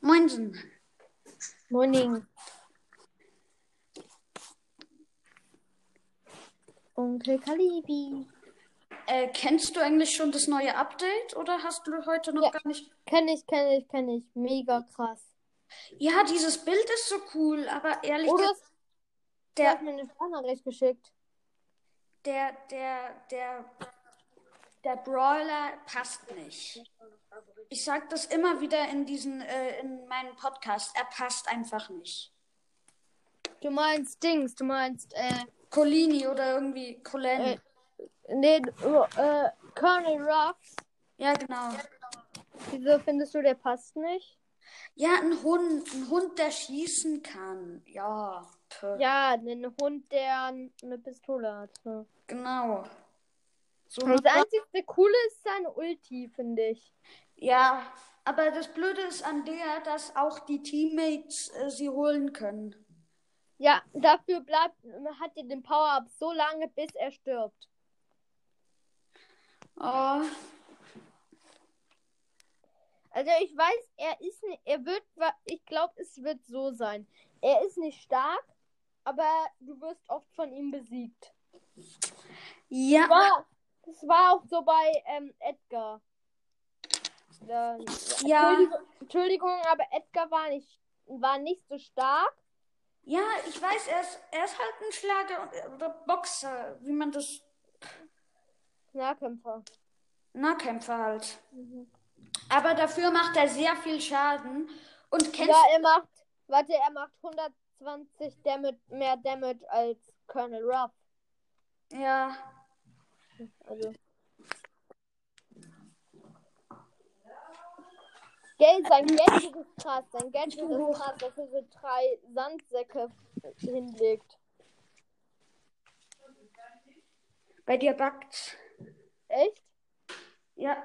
Moinsen. Morning. Onkel Kalibi. Äh, kennst du eigentlich schon das neue Update oder hast du heute noch Ja. gar nicht? Kenn ich, kenn ich, kenn ich. Mega krass. Ja, dieses Bild ist so cool, aber ehrlich Oder gesagt, der, hast mir eine Sprachnachricht geschickt. der, der, der, der Brawler passt nicht. Ich sag das immer wieder in diesen, äh, in meinen Podcast. Er passt einfach nicht. Du meinst Dings, du meinst, äh, Colini oder irgendwie Colen. Äh. nee, äh, Colonel Ruffs. ja, genau. Wieso findest du, der passt nicht? Ja, ein Hund, ein Hund, der schießen kann. Ja, puh. Ja, ein Hund, der eine Pistole hat. Ja. genau. So Das einzige Coole ist seine Ulti, finde ich. Ja, aber das Blöde ist an der, dass auch die Teammates äh, sie holen können. Ja, dafür bleibt, hat er den Power-Up so lange, bis er stirbt. Oh, Also ich weiß, er ist nicht, er wird, ich glaube, es wird so sein. Er ist nicht stark, aber du wirst oft von ihm besiegt. ja, War, das war auch so bei ähm, Edgar. Ja, ja, Entschuldigung, Entschuldigung, aber Edgar war nicht, war nicht so stark. ja, ich weiß, er ist, er ist halt ein Schlager oder Boxer, wie man das Nahkämpfer. Nahkämpfer halt. Mhm. Aber dafür macht er sehr viel Schaden. Und kennst Ja, er macht, warte, er macht 120 Damage, mehr Damage als Colonel Ruff. ja, Also. Gell, sein Gadget ist krass. Sein Gadget ist krass, dass er so drei Sandsäcke hinlegt. bei dir backt's. Echt? Ja.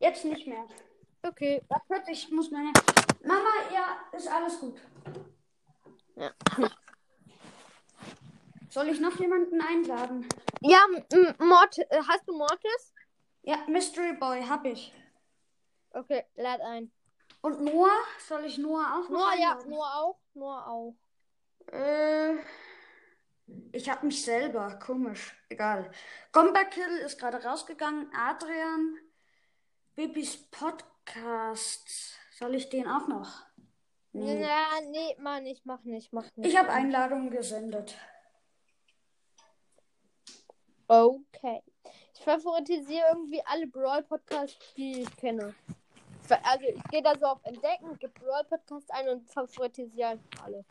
Jetzt nicht mehr. Okay. Warte, ich muss meine. Mama, ja, ist alles gut. Ja. Soll ich noch jemanden einladen? Ja, Mort, äh, hast du Mortis? Ja, Mystery Boy hab ich. Okay, lad ein. Und Noah? Soll ich Noah auch noch Nur ja, einladen? nur auch, nur auch. Äh, ich hab mich selber. Komisch. Egal. Gombakill ist gerade rausgegangen. Adrian. Bibis Podcast. Soll ich den auch noch? Nee. Ja, nee, Mann, ich mach nicht, mach nicht. Ich habe Einladungen gesendet. Okay. Ich favoritisiere irgendwie alle Brawl-Podcasts, die ich kenne. Also ich gehe da so auf Entdecken, gebe Brawl-Podcasts ein und favoritisiere alle.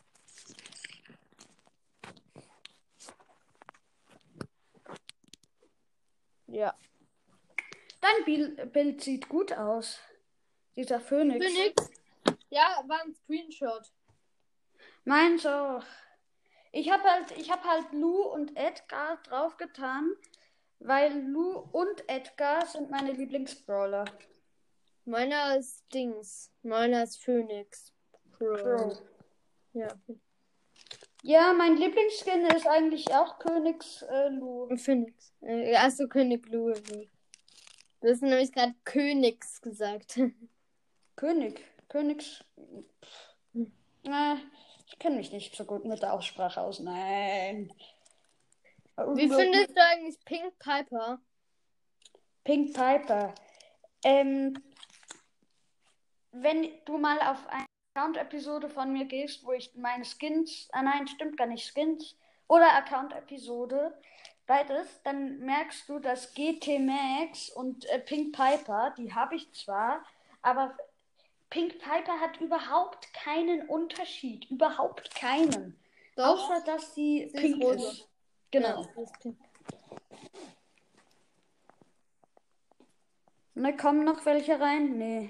Ja. Dein Bil- Bild sieht gut aus. Dieser Phönix. Phoenix? Ja, war ein Screenshot. Meins auch. Ich habe halt, ich hab halt Lou und Edgar draufgetan, weil Lou und Edgar sind meine Lieblingsbrawler. Meiner ist Dings. Meiner ist Phoenix. Pro. Pro. Ja. Ja, mein Lieblingsskin ist eigentlich auch Königs äh, Lou. Phoenix. Äh, Achso, König Louis. Du hast nämlich gerade Königs gesagt. König. Königs. Hm. Na, ich kenne mich nicht so gut mit der Aussprache aus. Nein. Wie findest du eigentlich Pink Piper? Pink Piper. Ähm, wenn du mal auf eine Account-Episode von mir gehst, wo ich meine Skins, ah nein, stimmt gar nicht, Skins oder Account-Episode, beides, dann merkst du, dass GT Max und äh, Pink Piper, die habe ich zwar, aber Pink Piper hat überhaupt keinen Unterschied, überhaupt keinen. Außer, dass sie, Sie ist pink rosa. ist. Genau. Ja, ist pink. Ne, kommen noch welche rein? Nee.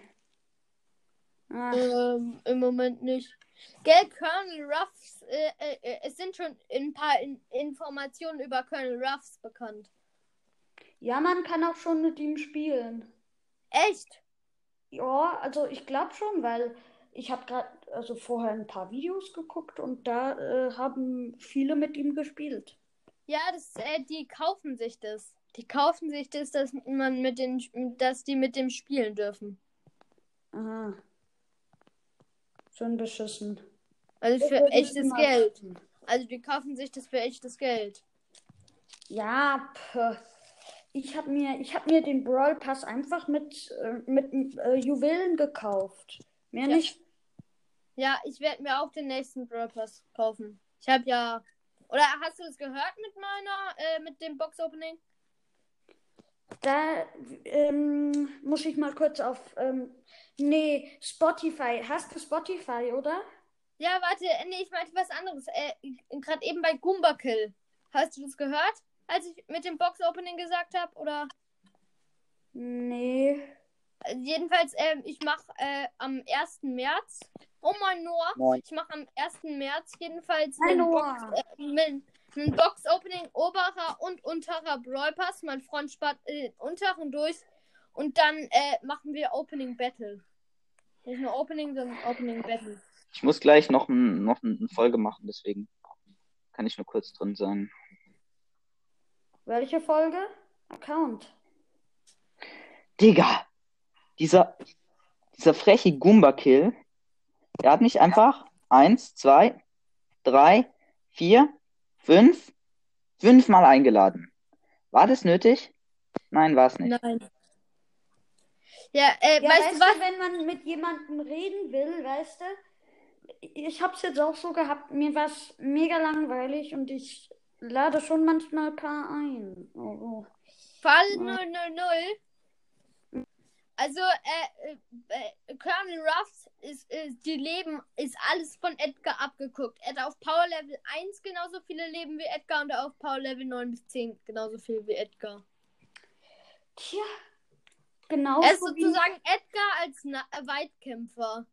Ähm, im Moment nicht. Gell, Colonel Ruffs, äh, äh, äh, es sind schon ein paar in Informationen über Colonel Ruffs bekannt. Ja, man kann auch schon mit ihm spielen. Echt? Ja, also ich glaube schon, weil ich habe gerade also vorher ein paar Videos geguckt und da äh, haben viele mit ihm gespielt. Ja, das, äh, die kaufen sich das. Die kaufen sich das, dass man mit den, dass die mit dem spielen dürfen. Aha. Schon beschissen. Also für echtes Geld. Also die kaufen sich das für echtes Geld. Ja, pff. ich habe mir, ich hab mir den Brawl Pass einfach mit, äh, mit äh, Juwelen gekauft. Mehr Ja. nicht. Ja, ich werde mir auch den nächsten Brawl Pass kaufen. Ich habe ja. Oder hast du es gehört mit meiner, äh, mit dem Box Opening? Da ähm, muss ich mal kurz auf. Ähm, nee, Spotify. Hast du Spotify, oder? Ja, warte, äh, nee, ich meinte was anderes. Äh, Gerade eben bei Goomba Kill. Hast du das gehört? Als ich mit dem Box Opening gesagt habe? Oder? Nee. Äh, Jedenfalls, ähm, ich mache äh, am 1. März. Oh mein Noah. Moin. Ich mache am 1. März jedenfalls Hi. Box, äh, mit- Box Opening oberer und unterer Brawl Pass. Mein Freund spart äh, den unteren durch. Und dann äh, machen wir Opening Battle. Nicht nur Opening, sondern Opening Battle. Ich muss gleich noch, ein, noch eine Folge machen, deswegen kann ich nur kurz drin sein. Welche Folge? Account. Digga, dieser, dieser freche Goomba-Kill, der hat mich einfach eins, zwei, drei, vier, fünf, fünfmal eingeladen. War das nötig? Nein, war es nicht. Nein. Ja, äh, Ja, weißt weißt du was? wenn man mit jemandem reden will, weißt du, ich hab's jetzt auch so gehabt, mir war's mega langweilig und ich lade schon manchmal ein paar ein. Oh, oh. Fall Ja. 000. Also, äh, äh, äh, Colonel Ruffs ist, ist, die Leben, ist alles von Edgar abgeguckt. Er hat auf Power Level 1 genauso viele Leben wie Edgar und auf Power Level 9 bis 10 genauso viel wie Edgar. Tja, genau Er ist sozusagen Edgar als Na äh, Weitkämpfer.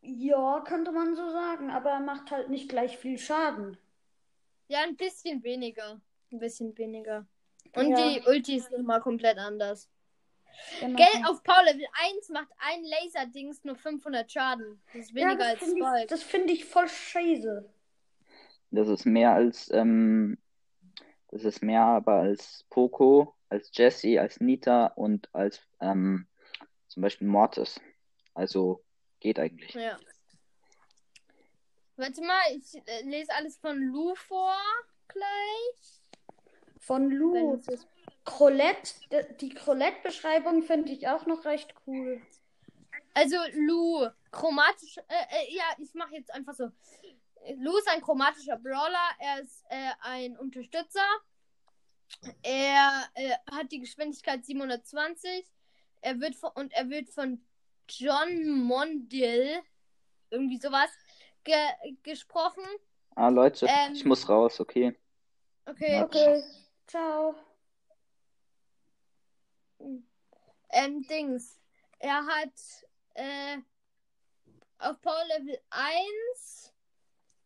ja, könnte man so sagen, aber er macht halt nicht gleich viel Schaden. Ja, ein bisschen weniger. Ein bisschen weniger. Und Ja. die Ultis sind mal komplett anders. Genau. Geld auf Power Level 1 macht ein Laserdings nur 500 Schaden. Das ist ja, weniger das als finde ich, das finde ich voll scheiße. Das ist mehr als, ähm, das ist mehr aber als Poco, als Jessie, als Nita und als ähm, zum Beispiel Mortis. Also geht eigentlich. Ja. Warte mal, ich äh, lese alles von Lu vor gleich. Von Wenn Lu. es ist. Colette, die Colette-Beschreibung finde ich auch noch recht cool. Also Lu, chromatisch, äh, äh, ja, ich mache jetzt einfach so. Lu ist ein chromatischer Brawler, er ist äh, ein Unterstützer. Er äh, hat die Geschwindigkeit 720. Er wird von, und er wird von John Mondil, irgendwie sowas, ge gesprochen. Ah, Leute, Ähm, ich muss raus, okay. Okay. Okay, ciao. Ähm, Dings. Er hat äh, auf Power Level 1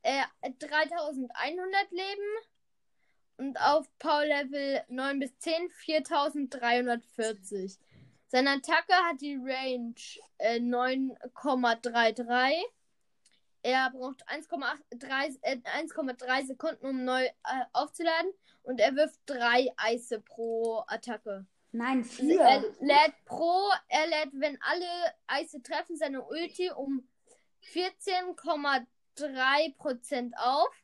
äh, 3100 Leben und auf Power Level 9 bis 10 4340. Seine Attacke hat die Range äh, 9,33. Er braucht 1,3 äh, 1,3 Sekunden, um neu äh, aufzuladen. Und er wirft drei Eise pro Attacke. Nein, vier. Er lädt pro, er lädt, wenn alle Eise treffen, seine Ulti um 14,3% auf.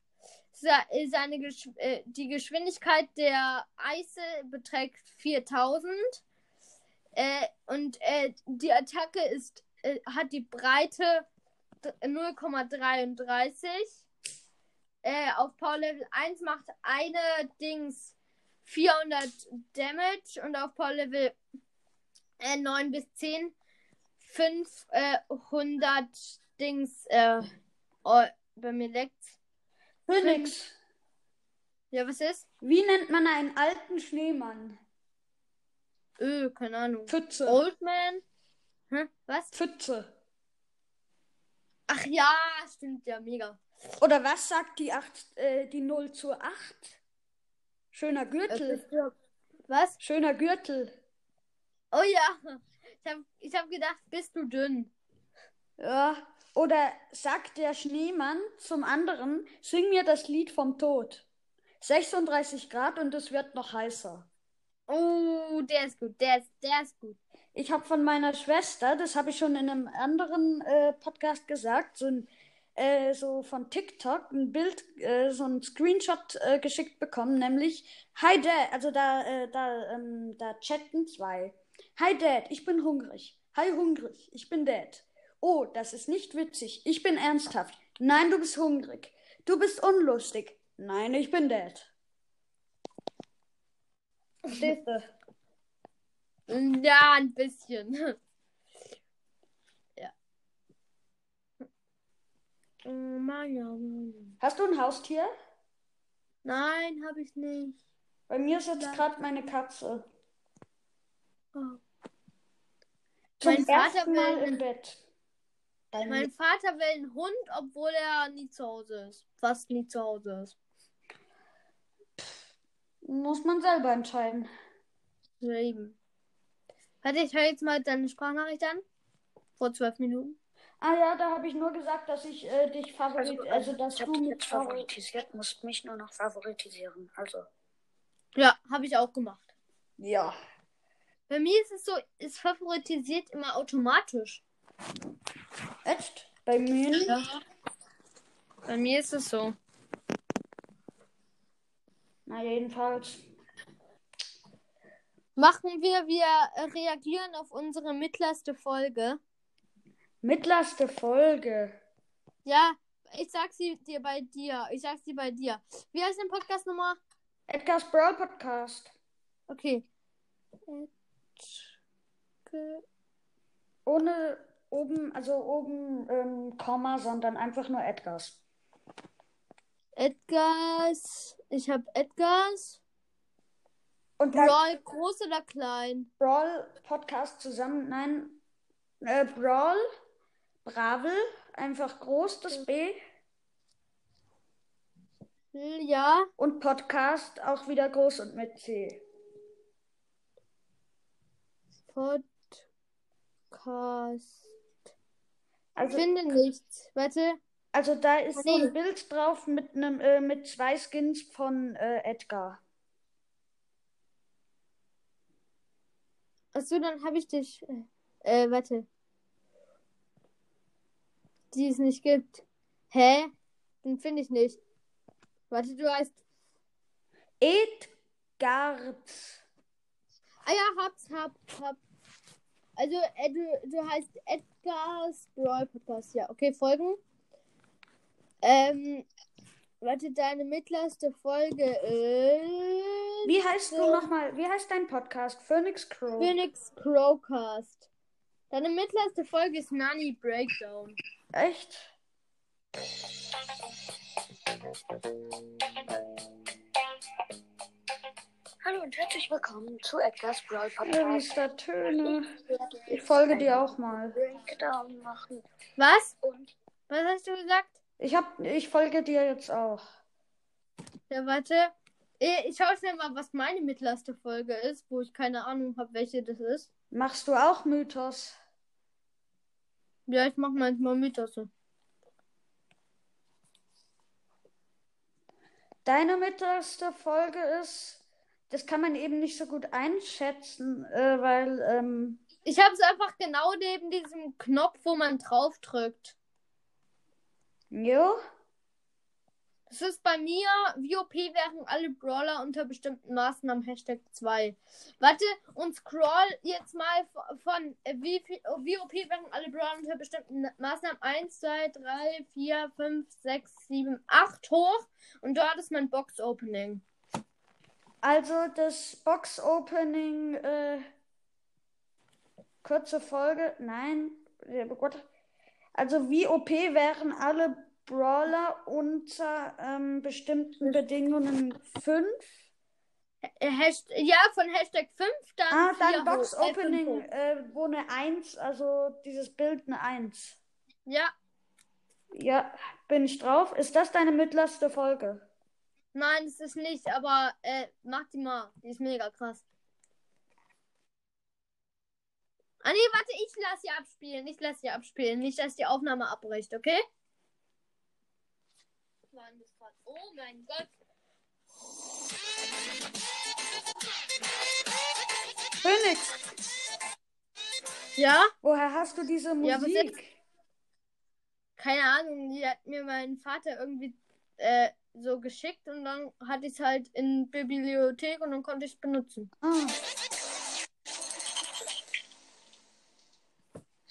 Se- Seine Gesch äh, die Geschwindigkeit der Eise beträgt 4000. Äh, und äh, die Attacke ist, äh, hat die Breite d- 0,33. Äh, auf Power Level 1 macht eine Dings 400 Damage und auf Power Level äh, 9 bis 10 500 Dings. Äh, oh, bei mir leckt's. Phoenix. Ja, was ist? Wie nennt man einen alten Schneemann? Öh, keine Ahnung. Pfütze. Oldman? Hä? Was? Pfütze. Ach ja, stimmt ja, mega. Oder was sagt die 8, äh, die 0 zur 8? Schöner Gürtel. Was? Schöner Gürtel. Oh ja. Ich hab, ich hab gedacht, bist du dünn? Ja. Oder sagt der Schneemann zum anderen, sing mir das Lied vom Tod. 36 Grad und es wird noch heißer. Oh, der ist gut, der ist, der ist gut. ich habe von meiner Schwester, das habe ich schon in einem anderen äh, Podcast gesagt, so ein äh, so von TikTok ein Bild, äh, so ein Screenshot äh, geschickt bekommen, nämlich Hi Dad, also da, äh, da, ähm, da chatten zwei. Hi Dad, ich bin hungrig. Hi hungrig, ich bin Dad. Oh, das ist nicht witzig. Ich bin ernsthaft. Nein, du bist hungrig. Du bist unlustig. Nein, ich bin Dad. Verstehst du? Ja, ein bisschen. Oh Mann, ja, Mann. Hast du ein Haustier? Nein, habe ich nicht. Bei mir ist jetzt gerade meine Katze. Oh. Zum Mein Vater ersten Mal will- im Bett. Mein Vater will einen Hund, obwohl er nie zu Hause ist. Fast nie zu Hause ist. Muss man selber entscheiden. Eben. Warte, ich höre jetzt mal deine Sprachnachricht an. Vor zwölf Minuten. Ah ja, da habe ich nur gesagt, dass ich äh, dich favorit, Also, also, dass ich du habe dich mit jetzt Favorit. favorisiert, musst mich nur noch favoritisieren. Also, Ja, habe ich auch gemacht. Ja. Bei mir ist es so, es favoritisiert immer automatisch. Echt? Bei mir nicht. Bei mir ist es so. Na jedenfalls. Machen wir, wir reagieren auf unsere mittlerste Folge. Mittlerste Folge. Ja, ich sag sie dir bei dir. Ich sag sie bei dir. Wie heißt dein Podcast nochmal? Edgar's Brawl Podcast. Okay. Ohne oben, also oben ähm, Komma, sondern einfach nur Edgar's. Edgars. Ich habe Edgars. Und Brawl groß oder klein? Brawl Podcast zusammen. Nein. Äh, Brawl. Bravel. Einfach groß, das B. Ja. Und Podcast auch wieder groß und mit C. Podcast. Also, Finde nichts. Warte. also da ist so Nee. ein Bild drauf mit einem äh, mit zwei Skins von äh, Edgar. Achso, dann habe ich dich. Äh, äh, warte. Die es nicht gibt. Hä? Den finde ich nicht. Warte, du heißt. Edgard. Ah ja, hab's, hab, hab. Also, äh, du, du heißt Edgar's Brawl Podcast. Ja, okay, folgen. Ähm, warte, deine mittlerste Folge ist. Wie heißt du nochmal? Wie heißt dein Podcast? Phoenix Crow. Phoenix Crowcast. Deine mittlerste Folge ist Nani Breakdown. Echt? hallo und herzlich willkommen zu Edgar's Brawl Ja, wie Podcast. ist da Töne? Ich folge dir auch mal. Breakdown machen Was? und Was hast du gesagt? Ich hab, ich folge dir jetzt auch. Ja, warte. Eh, Ich schaue schnell mal, was meine mittlerste Folge ist, wo ich keine Ahnung habe, welche das ist. Machst du auch Mythos? Ja, ich mache manchmal Mythos. Deine mittlere Folge ist, das kann man eben nicht so gut einschätzen, äh, weil, ähm, Ich habe es einfach genau neben diesem Knopf, wo man drauf drückt. jo, Das ist bei mir, VOP wären alle Brawler unter bestimmten Maßnahmen Hashtag 2. Warte, und scroll jetzt mal von äh, wie viel, oh, wären alle Brawler unter bestimmten Maßnahmen 1, 2, 3, 4, 5, 6, 7, 8 hoch. Und dort ist mein Box-Opening. also das Box-Opening, äh, kurze Folge, nein, oh. Also wie OP wären alle Brawler unter ähm, bestimmten Bedingungen 5? Äh, Hasht ja, von Hashtag 5 dann. Ah, dann Box äh, fünf Opening, äh, wo eine 1, also dieses Bild eine 1. Ja, Ja, bin ich drauf. Ist das deine mittlerste Folge? nein, das ist nicht, aber äh, mach die mal. Die ist mega krass. Ah nee, warte, ich lass sie abspielen. Ich lass sie abspielen. Nicht, dass die Aufnahme abbricht, okay? Grad- Oh mein Gott. Phoenix! Ja? Woher hast du diese Ja, was Musik? Keine Ahnung, die hat mir mein Vater irgendwie äh, so geschickt und dann hatte ich es halt in Bibliothek und dann konnte ich es benutzen. ah.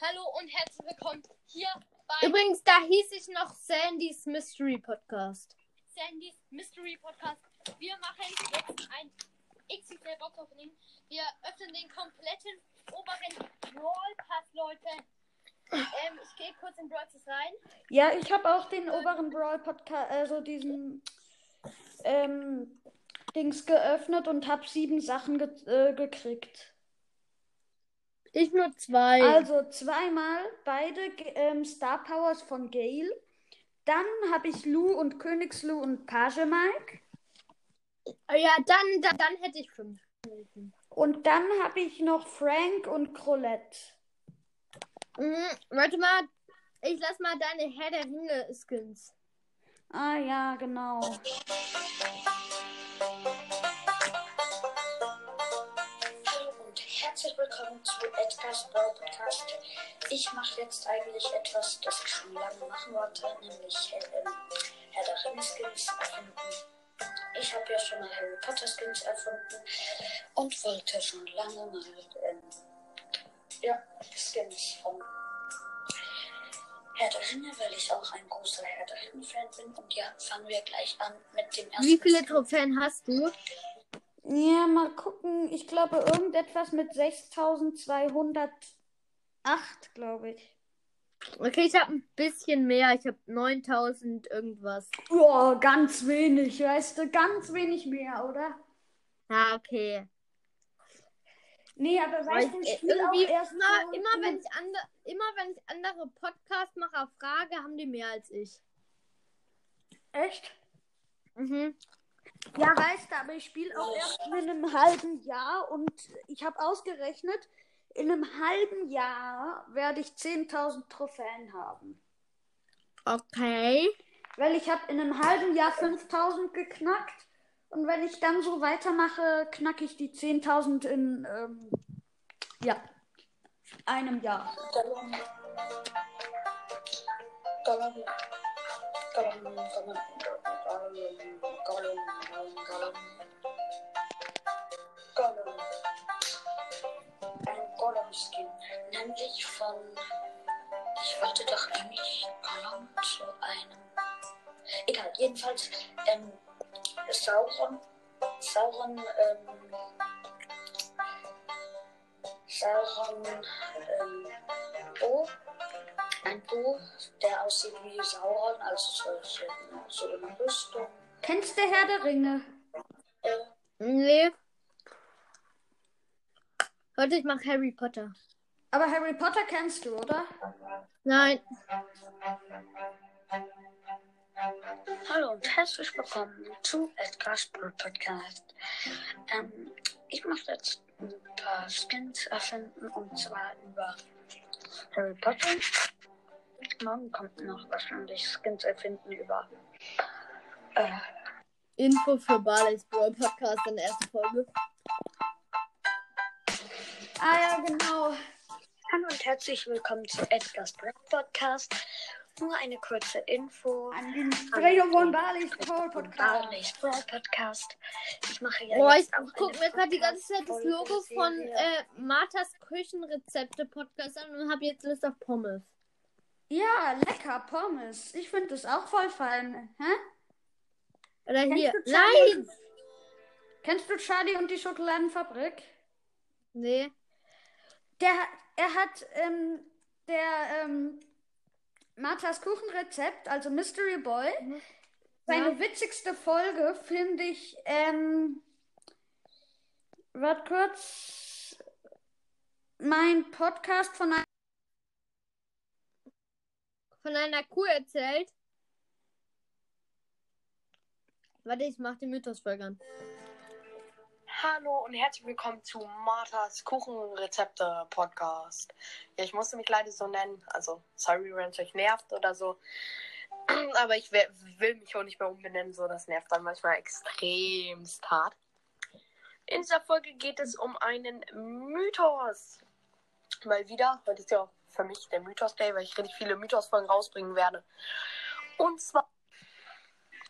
Hallo und herzlich willkommen hier bei Übrigens, da hieß ich noch Sandys Mystery Podcast. Sandys Mystery Podcast. Wir machen jetzt ein XXL Box Opening. Wir öffnen den kompletten oberen Brawl Pass, Leute. Ähm, ich gehe kurz in Brawl Pass rein. Ja, ich habe auch den oberen Brawl Podcast, also diesen ähm, Dings geöffnet und habe sieben Sachen ge äh, gekriegt. Ich nur zwei. Also zweimal beide ähm, Star Powers von Gale. Dann habe ich Lou und Königslu und Page Mike. ja, dann, dann, dann hätte ich fünf. Und dann habe ich noch Frank und Crolette. Mhm, warte mal, ich lass mal deine Herr der Ringe Skins. Ah ja, genau. Herzlich willkommen zu Edgar's Brawl Podcast. Ich mache jetzt eigentlich etwas, das ich schon lange machen wollte, nämlich ähm, Herr der Ringe Skins erfinden. Ich habe ja schon mal Harry Potter Skins erfunden und wollte schon lange mal ähm, ja, Skins von Herr der Ringe, weil ich auch ein großer Herr der Ringe-Fan bin. Und ja, fangen wir gleich an mit dem ersten Wie viele. Trophäen hast du? Ja, mal gucken. Ich glaube, irgendetwas mit 6208, glaube ich. Okay, ich habe ein bisschen mehr. Ich habe 9000 irgendwas. Ja, ganz wenig, weißt du, ganz wenig mehr, oder? Ja, okay. Nee, aber weißt du, ich äh, irgendwie erst immer, immer, wenn ich ande, immer wenn ich andere Podcast-Macher frage, haben die mehr als ich. Echt? Mhm. Ja, weißt du, aber ich spiele auch erst in einem halben Jahr und ich habe ausgerechnet, in einem halben Jahr werde ich 10.000 Trophäen haben. Okay. Weil ich habe in einem halben Jahr 5.000 geknackt und wenn ich dann so weitermache, knacke ich die 10.000 in, ähm, ja, einem Jahr. Gollum. Ein Gollum-Skin, nämlich von. Ich wollte doch eigentlich Gollum zu einem. Egal, jedenfalls, ähm, Sauron. Sauron, ähm. Sauron, ähm, Bo. Bo, der aussieht wie Sauron, also solche, so eine Rüstung. Kennst du Herr der Ringe? Äh, Nee. Warte, ich mach Harry Potter. Aber Harry Potter kennst du, oder? Nein. Hallo und herzlich willkommen zu Edgar's Brawl Podcast. Ähm, ich mache jetzt ein paar Skins erfinden und zwar über Harry Potter. Morgen kommt noch wahrscheinlich Skins erfinden über äh, Info für Barley's Brawl Podcast in der ersten Folge. Ah ja, genau. Hallo und herzlich willkommen zu Edgar's Brawl Podcast. Nur eine kurze Info. An den Sprecher von Barley's Paul Podcast. Barley's Brawl Podcast. Ich mache ja Boah, ich jetzt auch guck eine mir gerade die ganze Zeit das Logo von äh, Marthas Küchenrezepte Podcast an und habe jetzt Lust auf Pommes. Ja, lecker, Pommes. Ich finde das auch voll fein. Hä? Oder Kennst hier. du Charlie? Nein! Kennst du Charlie und die Schokoladenfabrik? Nee. Der, er hat ähm, der ähm, Marthas Kuchenrezept, also Mystery Boy. Mhm. Seine Ja. witzigste Folge finde ich, ähm, warte kurz, mein Podcast von einem Von einer Kuh erzählt. Warte, ich mach den Mythos-Folge an. Hallo und herzlich willkommen zu Marthas Kuchenrezepte Podcast. Ja, ich musste mich leider so nennen. Also, sorry, wenn es euch nervt oder so. Aber ich will, mich auch nicht mehr umbenennen, so das nervt dann manchmal extremst hart. In dieser Folge geht es um einen Mythos. mal wieder. Heute ist ja für mich der Mythos Day, weil ich richtig viele Mythos-Folgen rausbringen werde. Und zwar.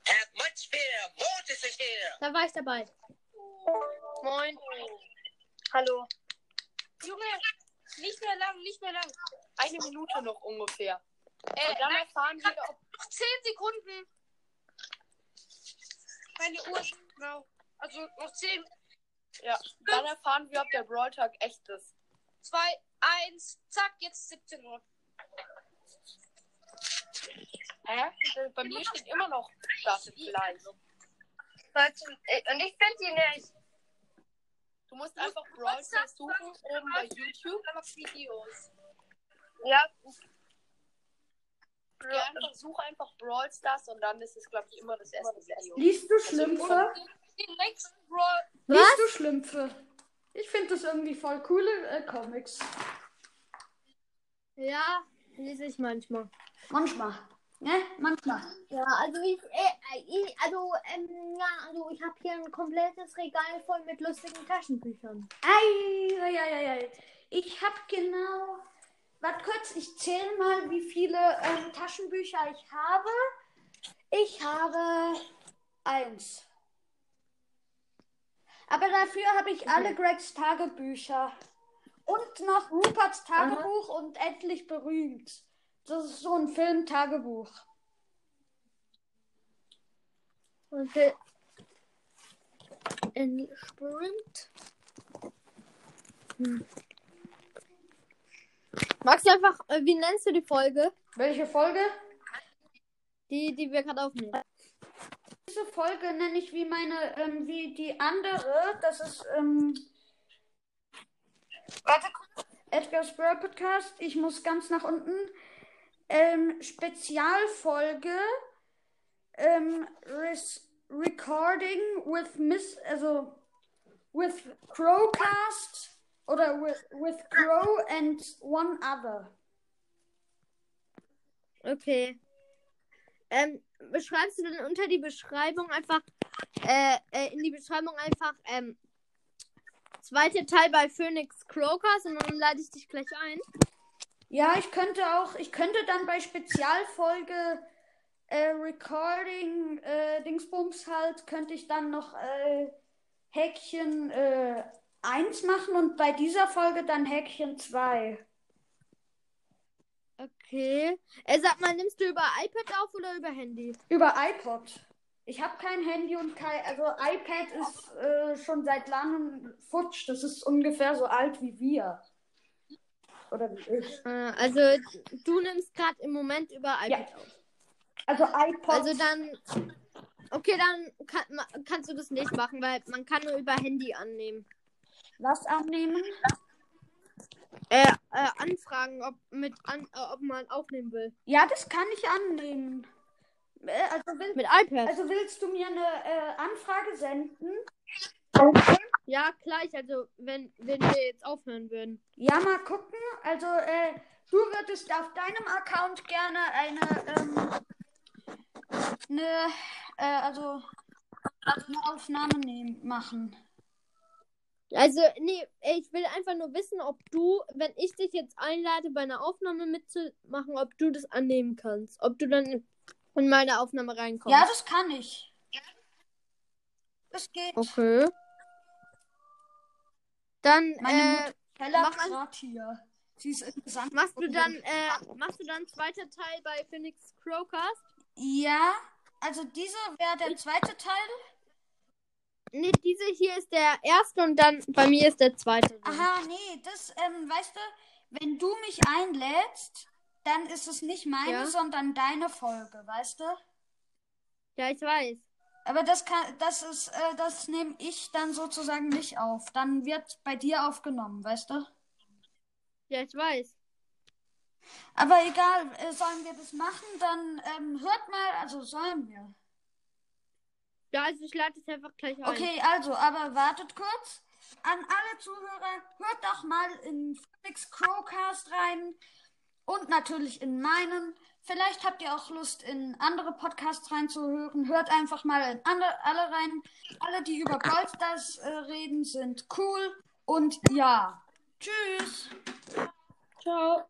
Atmosphere, Mortis is here. Da war ich dabei. Moin. Hallo. Junge, nicht mehr lang, nicht mehr lang. Eine Minute noch ungefähr. Äh, Und dann nein, erfahren wir, ob. noch 10 Sekunden. Meine Uhr ist genau. Also noch 10, Ja, dann erfahren wir, ob der Brawl Talk echt ist. 2, 1, zack, jetzt 17 Uhr. Hä? Bei mir steht immer noch das gleich. Und ich finde die nicht. Du musst einfach Brawl Stars suchen oben bei YouTube. Videos. Ja. Ja, einfach, such einfach Brawl Stars und dann ist es, glaube ich, immer das erste Video. Liest du Schlümpfe? Den nächsten Brawl. Liest du Schlümpfe? Ich finde das irgendwie voll coole äh, Comics. Ja, lese ich manchmal. Manchmal. Ne? Manchmal. Ja, also ich, äh, ich also, ähm, ja, also ich habe hier ein komplettes Regal voll mit lustigen Taschenbüchern. Ei, ei, ei, ei, ei. Ich habe genau. Warte kurz, ich zähle mal, wie viele ähm, Taschenbücher ich habe. Ich habe eins. Aber dafür habe ich alle Gregs Tagebücher. Und noch Ruperts Tagebuch und endlich berühmt. Das ist so ein Film-Tagebuch. Okay. In Sprint. Hm. Magst du einfach, äh, wie nennst du die Folge? Welche Folge? Die, die wir gerade aufnehmen. Diese Folge nenne ich wie meine, ähm, wie die andere. Das ist, ähm. Warte kurz. Edgar's Brawl Podcast. Ich muss ganz nach unten. Ähm, Spezialfolge. Ähm, res Recording with Miss, also with Crowcast oder with, with Crow and one other. Okay. Ähm, beschreibst du dann unter die Beschreibung einfach, äh, äh, in die Beschreibung einfach, ähm, zweite Teil bei Phoenix Crocus und dann lade ich dich gleich ein. Ja, ich könnte auch, ich könnte dann bei Spezialfolge äh, Recording äh, Dingsbums halt, könnte ich dann noch äh, Häkchen äh, 1 machen und bei dieser Folge dann Häkchen 2. Okay. Äh, sag mal, nimmst du über iPad auf oder über Handy? Über iPod. Ich habe kein Handy und kein, also iPad ist äh, schon seit langem futsch. Das ist ungefähr so alt wie wir. Oder wie ich. Äh, also, du nimmst gerade im Moment über iPad auf. Also iPod. Also dann. Okay, dann kann, kannst du das nicht machen, weil man kann nur über Handy annehmen. was annehmen? Äh, äh anfragen, ob mit an, äh, ob man aufnehmen will. Ja, das kann ich annehmen. Äh, Also, will, Mit iPad. also willst du mir eine äh, Anfrage senden? Ja, gleich, also wenn, wenn wir jetzt aufhören würden. Ja, mal gucken. Also, äh, du würdest auf deinem Account gerne eine, ähm, eine, äh, also, eine Aufnahme nehmen, machen. Also, nee, ich will einfach nur wissen, ob du, wenn ich dich jetzt einlade, bei einer Aufnahme mitzumachen, ob du das annehmen kannst. Ob du dann in meine Aufnahme reinkommst. Ja, das kann ich. Das geht. Okay. Dann, Meine äh, Mutter grad hier. Sie ist interessant. machst du dann, äh, machst du dann zweiter Teil bei Phoenix Crowcast? Ja, also dieser wäre der zweite Teil. Nee, diese hier ist der erste und dann bei mir ist der zweite. Aha, nee, das, ähm, weißt du, wenn du mich einlädst, dann ist es nicht meine, Ja. sondern deine Folge, weißt du? Ja, ich weiß. Aber das kann, das ist, äh, das nehme ich dann sozusagen nicht auf. Dann wird bei dir aufgenommen, weißt du? Ja, ich weiß. Aber egal, äh, sollen wir das machen, dann ähm, hört mal, also sollen wir. Ja, also ich lade es einfach gleich ein. Okay, also, aber wartet kurz. An alle Zuhörer, hört doch mal in Felix Crowcast rein und natürlich in meinen. Vielleicht habt ihr auch Lust, in andere Podcasts reinzuhören. Hört einfach mal in andere, alle rein. Alle, die über Brawl Stars äh, reden, sind cool. Und ja, tschüss. Ciao.